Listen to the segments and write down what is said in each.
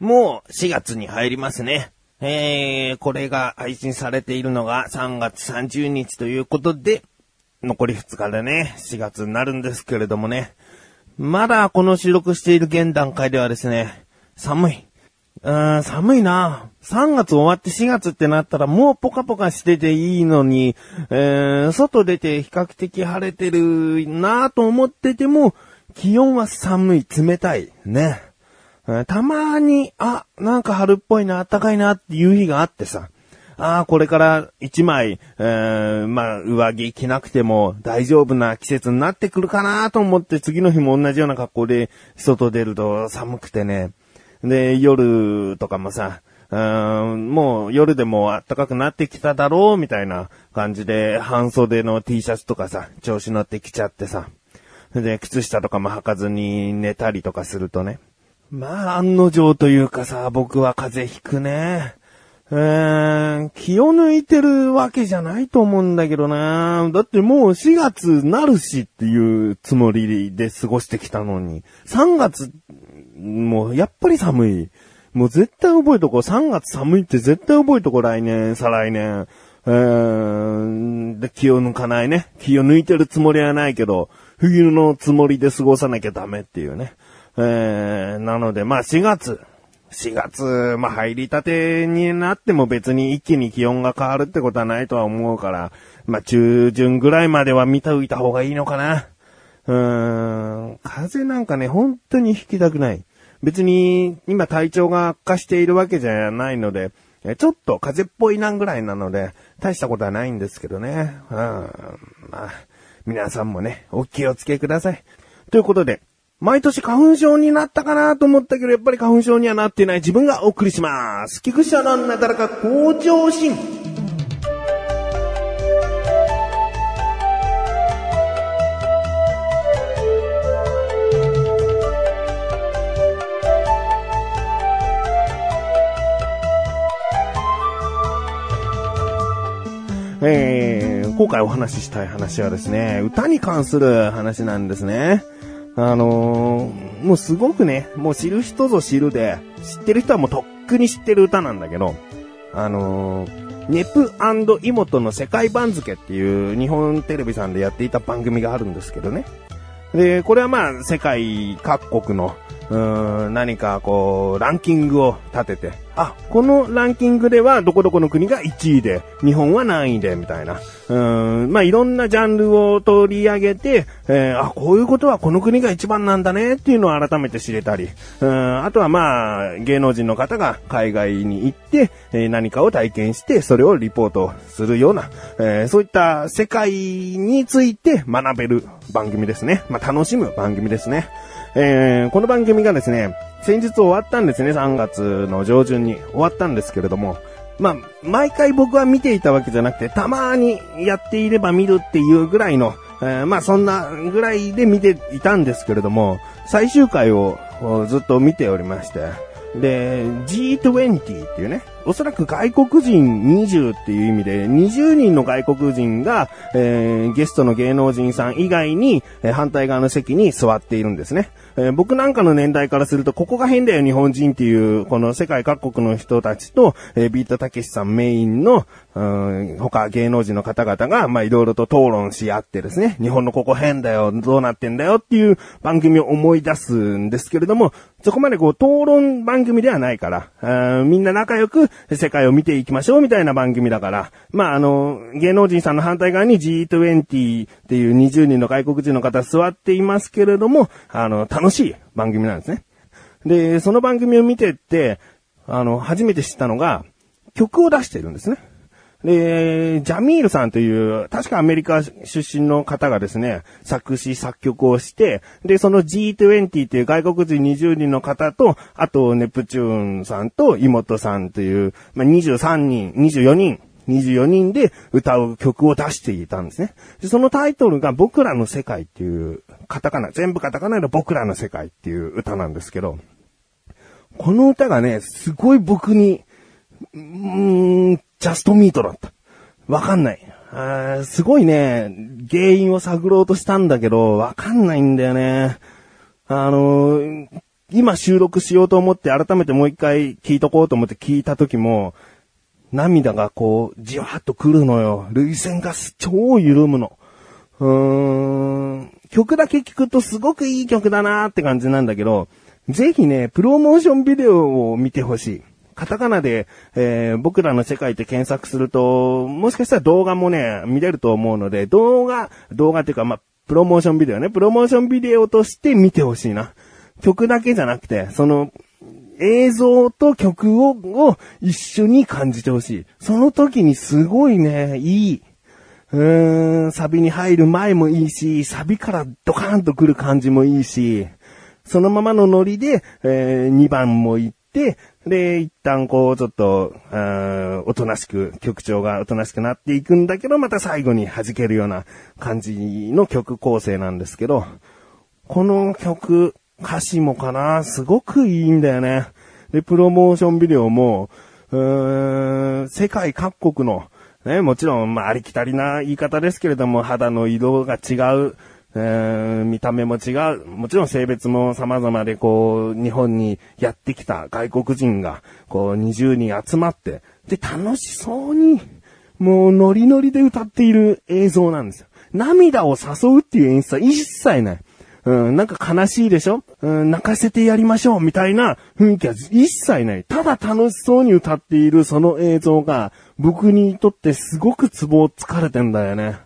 もう4月に入りますね。えー、これが配信されているのが3月30日ということで、残り2日でね、4月になるんですけれどもね。まだこの収録している現段階ではですね、寒い。うーん、寒いな3月終わって4月ってなったらもうポカポカしてていいのに、えー、外出て比較的晴れてるなと思ってても、気温は寒い、冷たい、ね。たまに、あ、なんか春っぽいな、暖かいなっていう日があってさ。ああ、これから一枚、えー、まあ、上着着なくても大丈夫な季節になってくるかなと思って次の日も同じような格好で外出ると寒くてね。で、夜とかもさ、うんもう夜でも暖かくなってきただろうみたいな感じで半袖の T シャツとかさ、調子乗ってきちゃってさ。で、靴下とかも履かずに寝たりとかするとね。まあ、案の定というかさ、僕は風邪ひくね。えー、気を抜いてるわけじゃないと思うんだけどな。だってもう4月なるしっていうつもりで過ごしてきたのに。3月、もうやっぱり寒い。もう絶対覚えとこう。3月寒いって絶対覚えとこう。来年、再来年。えー、で、気を抜かないね。気を抜いてるつもりはないけど、冬のつもりで過ごさなきゃダメっていうね。えー、なので、まあ4月。4月、まあ入りたてになっても別に一気に気温が変わるってことはないとは思うから、まあ中旬ぐらいまでは見ておいた方がいいのかな。うーん、風邪なんかね、本当に引きたくない。別に今体調が悪化しているわけじゃないので、ちょっと風邪っぽいなんぐらいなので、大したことはないんですけどね。うん、まあ、皆さんもね、お気をつけください。ということで、毎年花粉症になったかなと思ったけど、やっぱり花粉症にはなっていない自分がお送りします。菊池のなだらか向上心。えー、今回お話ししたい話はですね、歌に関する話なんですね。あのー、もうすごくね、もう知る人ぞ知るで、知ってる人はもうとっくに知ってる歌なんだけど、あのー、ネプイモトの世界番付っていう日本テレビさんでやっていた番組があるんですけどね。で、これはまあ世界各国のうーん、何かこう、ランキングを立てて、あ、このランキングではどこどこの国が1位で、日本は何位で、みたいな。うん、まあ、いろんなジャンルを取り上げて、えー、あ、こういうことはこの国が一番なんだねっていうのを改めて知れたり、うん、あとはまあ、芸能人の方が海外に行って、えー、何かを体験して、それをリポートするような、えー、そういった世界について学べる番組ですね。まあ、楽しむ番組ですね。えー、この番組がですね、先日終わったんですね、3月の上旬に。終わったんですけれども、まあ、毎回僕は見ていたわけじゃなくて、たまにやっていれば見るっていうぐらいの、えー、まあそんなぐらいで見ていたんですけれども、最終回をずっと見ておりまして、で、G20 っていうね、おそらく外国人20っていう意味で、20人の外国人が、えー、ゲストの芸能人さん以外に、えー、反対側の席に座っているんですね。えー、僕なんかの年代からすると、ここが変だよ日本人っていう、この世界各国の人たちと、えー、ビートたけしさんメインの、うん、他芸能人の方々が、ま、いろいろと討論し合ってですね、日本のここ変だよ、どうなってんだよっていう番組を思い出すんですけれども、そこまでこう、討論番組ではないから、みんな仲良く世界を見ていきましょうみたいな番組だから、まあ、あの、芸能人さんの反対側に G20 っていう20人の外国人の方座っていますけれども、あの、楽しい番組なんですね。で、その番組を見てって、あの、初めて知ったのが、曲を出してるんですね。で、ジャミールさんという、確かアメリカ出身の方がですね、作詞作曲をして、で、その G20 っていう外国人20人の方と、あと、ネプチューンさんと妹さんという、まあ、23人、24人、24人で歌う曲を出していたんですね。で、そのタイトルが僕らの世界っていう、カタカナ、全部カタカナで僕らの世界っていう歌なんですけど、この歌がね、すごい僕に、うーん、ジャストミートだった。わかんない。あすごいね、原因を探ろうとしたんだけど、わかんないんだよね。あの今収録しようと思って改めてもう一回聞いとこうと思って聞いた時も、涙がこう、じわっと来るのよ。涙腺が超緩むの。うーん、曲だけ聞くとすごくいい曲だなーって感じなんだけど、ぜひね、プロモーションビデオを見てほしい。カタカナで、えー、僕らの世界って検索すると、もしかしたら動画もね、見れると思うので、動画、動画っていうか、まあ、プロモーションビデオね、プロモーションビデオとして見てほしいな。曲だけじゃなくて、その、映像と曲を、を一緒に感じてほしい。その時にすごいね、いい。うーん、サビに入る前もいいし、サビからドカーンと来る感じもいいし、そのままのノリで、えー、2番も行って、で、一旦こう、ちょっと、うんおとなしく、曲調がおとなしくなっていくんだけど、また最後に弾けるような感じの曲構成なんですけど、この曲、歌詞もかな、すごくいいんだよね。で、プロモーションビデオも、うーん、世界各国の、ね、もちろん、まあ、ありきたりな言い方ですけれども、肌の色が違う、えー、見た目も違う。もちろん性別も様々で、こう、日本にやってきた外国人が、こう、20人集まって、で、楽しそうに、もう、ノリノリで歌っている映像なんですよ。涙を誘うっていう演出は一切ない。うん、なんか悲しいでしょ？うん、泣かせてやりましょうみたいな雰囲気は一切ない。ただ楽しそうに歌っているその映像が、僕にとってすごくツボをつかれてんだよね。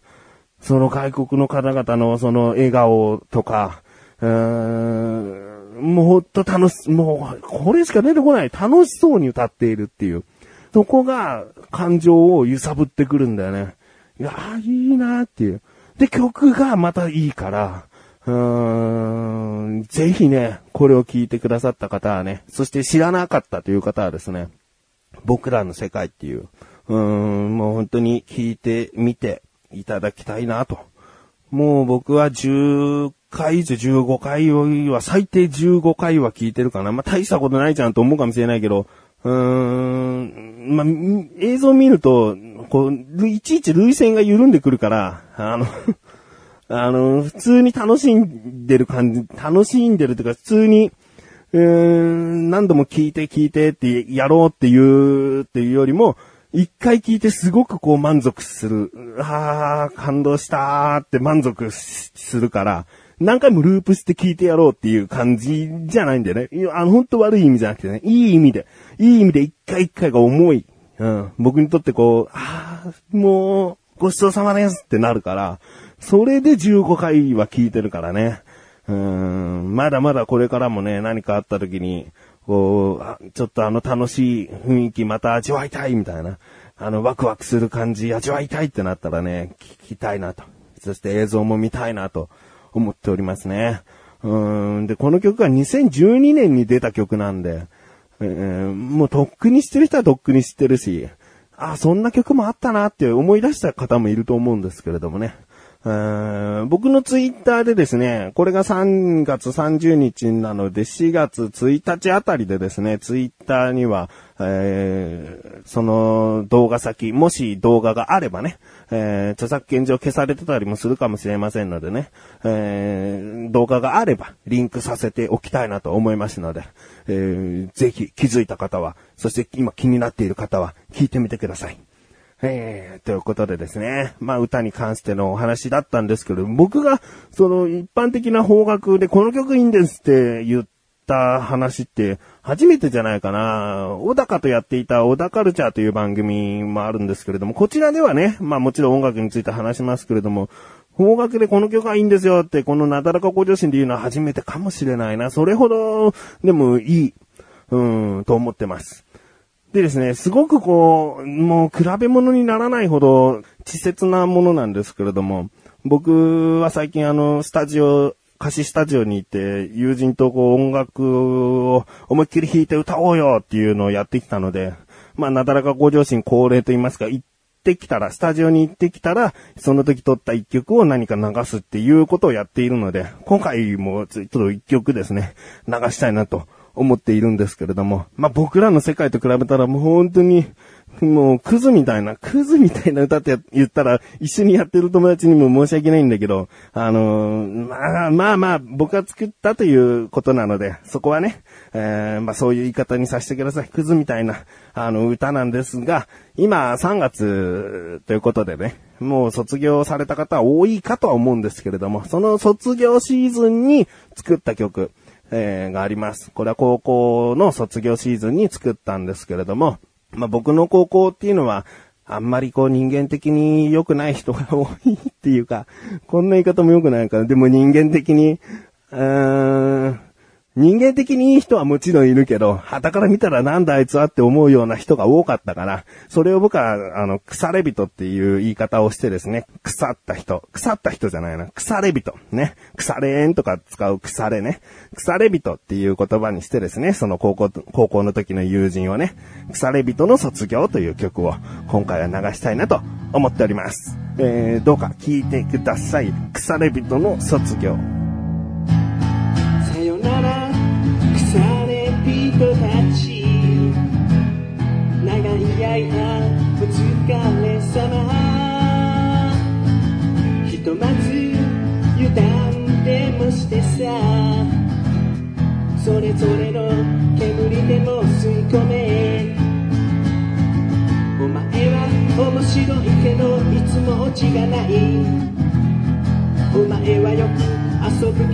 その外国の方々のその笑顔とか、うーん、もうほんと楽し、もう、これしか出てこない。楽しそうに歌っているっていう。そこが感情を揺さぶってくるんだよね。いやいいなーっていう。で、曲がまたいいから、うーん、ぜひね、これを聞いてくださった方はね、そして知らなかったという方はですね、僕らの世界っていう、うーん、もう本当に聞いてみていただきたいなと。もう僕は10回以上15回は、最低15回は聞いてるかな。まあ、大したことないじゃんと思うかもしれないけど、うーん、まあ、映像見ると、こう、いちいち類線が緩んでくるから、あの あの、普通に楽しんでる感じ、楽しんでるというか、普通に、うーん、何度も聞いて聞いてってやろうっていうっていうよりも、一回聞いてすごくこう満足する。ああ、感動したーって満足するから、何回もループして聞いてやろうっていう感じじゃないんだよね。あの、本当悪い意味じゃなくてね、いい意味で、いい意味で一回一回が重い。うん。僕にとってこう、ああ、もう、ごちそうさまですってなるから、それで15回は聞いてるからね。うん、まだまだこれからもね、何かあった時に、こう、ちょっとあの楽しい雰囲気また味わいたいみたいな、あのワクワクする感じ味わいたいってなったらね、聞きたいなと。そして映像も見たいなと思っておりますね。うん、で、この曲が2012年に出た曲なんで、えー、もうとっくに知ってる人はとっくに知ってるし、あ、そんな曲もあったなって思い出した方もいると思うんですけれどもね。僕のツイッターでですね、これが3月30日なので4月1日あたりでですね、ツイッターには、えー、その動画先、もし動画があればね、えー、著作権上消されてたりもするかもしれませんのでね、えー、動画があればリンクさせておきたいなと思いますので、えー、ぜひ気づいた方は、そして今気になっている方は聞いてみてください。えー、ということでですね。まあ歌に関してのお話だったんですけど、僕がその一般的な方角でこの曲いいんですって言った話って初めてじゃないかな。小高とやっていた小高ルチャーという番組もあるんですけれども、こちらではね、まあもちろん音楽について話しますけれども、方角でこの曲がいいんですよって、このなだらか向上心で言うのは初めてかもしれないな。それほどでもいい、うん、と思ってます。でですね、すごくこう、もう比べ物にならないほど稚拙なものなんですけれども、僕は最近あの、スタジオ、歌詞スタジオに行って、友人とこう音楽を思いっきり弾いて歌おうよっていうのをやってきたので、まあ、なだらか向上心恒例と言いますか、行ってきたら、スタジオに行ってきたら、その時撮った一曲を何か流すっていうことをやっているので、今回もちょっと一曲ですね、流したいなと思っているんですけれども、まあ、僕らの世界と比べたらもう本当に、もう、クズみたいな、クズみたいな歌って言ったら、一緒にやってる友達にも申し訳ないんだけど、あのー、まあまあまあ、僕が作ったということなので、そこはね、えー、まあそういう言い方にさせてください。クズみたいな、あの、歌なんですが、今、3月ということでね、もう卒業された方は多いかとは思うんですけれども、その卒業シーズンに作った曲、えー、があります。これは高校の卒業シーズンに作ったんですけれども、まあ、僕の高校っていうのは、あんまりこう人間的に良くない人が多いっていうか、こんな言い方も良くないから、でも人間的に、うーん、人間的にいい人はもちろんいるけど、旗から見たらなんだあいつはって思うような人が多かったから、それを僕は、あの、腐れ人っていう言い方をしてですね、腐った人、腐った人じゃないな、腐れ人、ね、腐れんとか使う腐れね、腐れ人っていう言葉にしてですね、その高校、高校の時の友人をね、腐れ人の卒業という曲を今回は流したいなと思っております。えー、どうか聴いてください。腐れ人の卒業。い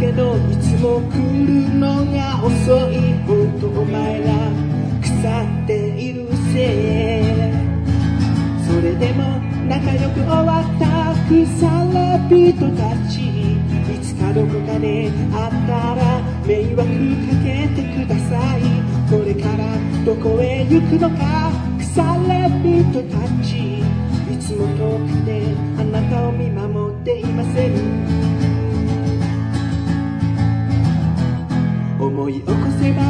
けどいつも来るのが遅い本当お前ら腐っているせい。それでも仲良く終わった腐れ人たち。いつかどこかで会ったら迷惑かけてください。これからどこへ行くのか腐れ人たち。いつも遠くであなたを見守っていません。い起こせば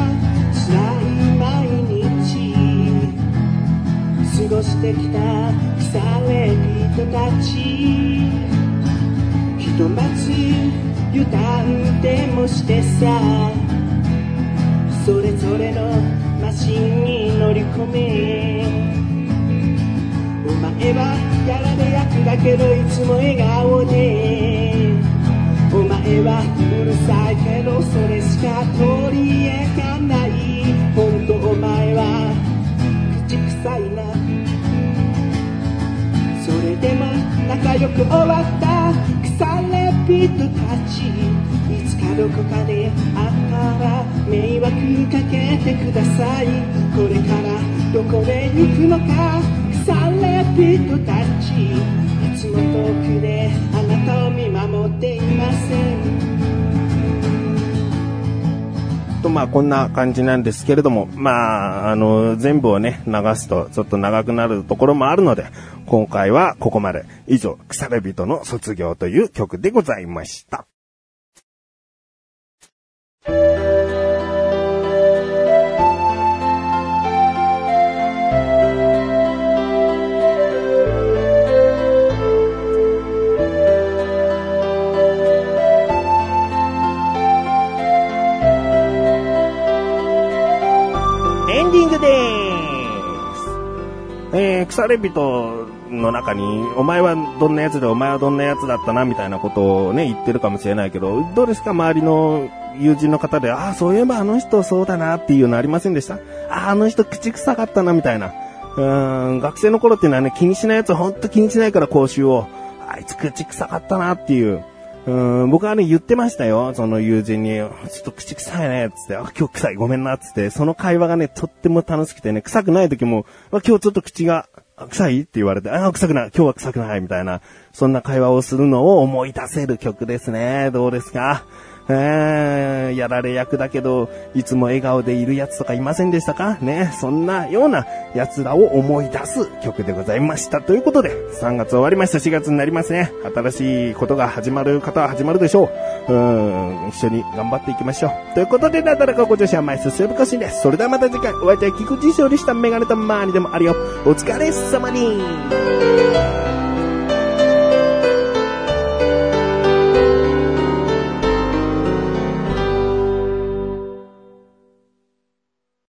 辛い毎日過ごしてきた腐れ人たち。ひとまず油断でもしてさ。それぞれのマシンに乗り込め。お前はやられ役だけどいつも笑顔で。お前はうるさいけどそれしか取り柄がない。本当お前は口臭いな。それでも仲良く終わった。腐れ人たち。いつかどこかで会ったら迷惑かけてください。これからどこへ行くのか。腐れ人たち。いつも遠くであなたをまあ、こんな感じなんですけれども、まあ、あの、全部をね、流すとちょっと長くなるところもあるので、今回はここまで。以上、腐れ人の卒業という曲でございました。腐れ人の中に、お前はどんな奴でお前はどんな奴だったな、みたいなことをね、言ってるかもしれないけど、どうですか？周りの友人の方で、ああ、そういえばあの人そうだなっていうのありませんでした？ああ、あの人口臭かったな、みたいな。うん、学生の頃っていうのはね、気にしない奴はほんと気にしないから講習を、あいつ口臭かったなっていう。うん、僕はね、言ってましたよ。その友人に、ちょっと口臭いね、つって、あ、今日臭い、ごめんな、つって、その会話がね、とっても楽しくてね、臭くない時も、今日ちょっと口が臭い？って言われて、ああ、臭くない、今日は臭くない、みたいな、そんな会話をするのを思い出せる曲ですね。どうですか？えー、やられ役だけど、いつも笑顔でいるやつとかいませんでしたか？ね、そんなような奴らを思い出す曲でございました。ということで、3月終わりました。4月になりますね。新しいことが始まる方は始まるでしょう。うん、一緒に頑張っていきましょう。ということで、なだらかご女子は毎週セブコシです。それではまた次回、お会いいたい菊池勝利したメガネとマーニでもあるよ。お疲れ様に